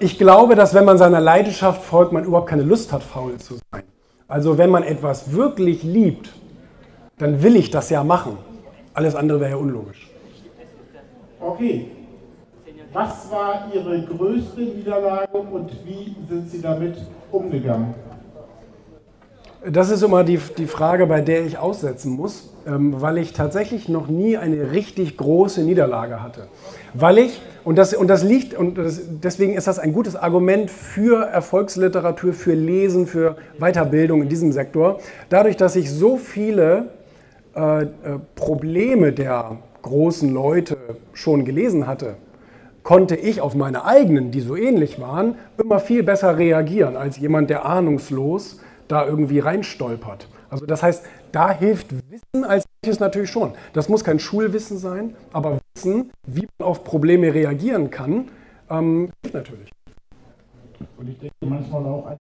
Ich glaube, dass wenn man seiner Leidenschaft folgt, man überhaupt keine Lust hat, faul zu sein. Also wenn man etwas wirklich liebt, dann will ich das ja machen. Alles andere wäre ja unlogisch. Okay. Was war Ihre größte Niederlage und wie sind Sie damit umgegangen? Das ist immer die, die Frage, bei der ich aussetzen muss, ähm, weil ich tatsächlich noch nie eine richtig große Niederlage hatte. Weil ich, und das, und das liegt, und das, deswegen ist das ein gutes Argument für Erfolgsliteratur, für Lesen, für Weiterbildung in diesem Sektor, dadurch, dass ich so viele äh, äh, Probleme der großen Leute schon gelesen hatte, konnte ich auf meine eigenen, die so ähnlich waren, immer viel besser reagieren als jemand, der ahnungslos da irgendwie reinstolpert. Also das heißt, da hilft Wissen als solches natürlich schon. Das muss kein Schulwissen sein, aber Wissen, wie man auf Probleme reagieren kann, ähm, hilft natürlich. Und ich denke manchmal auch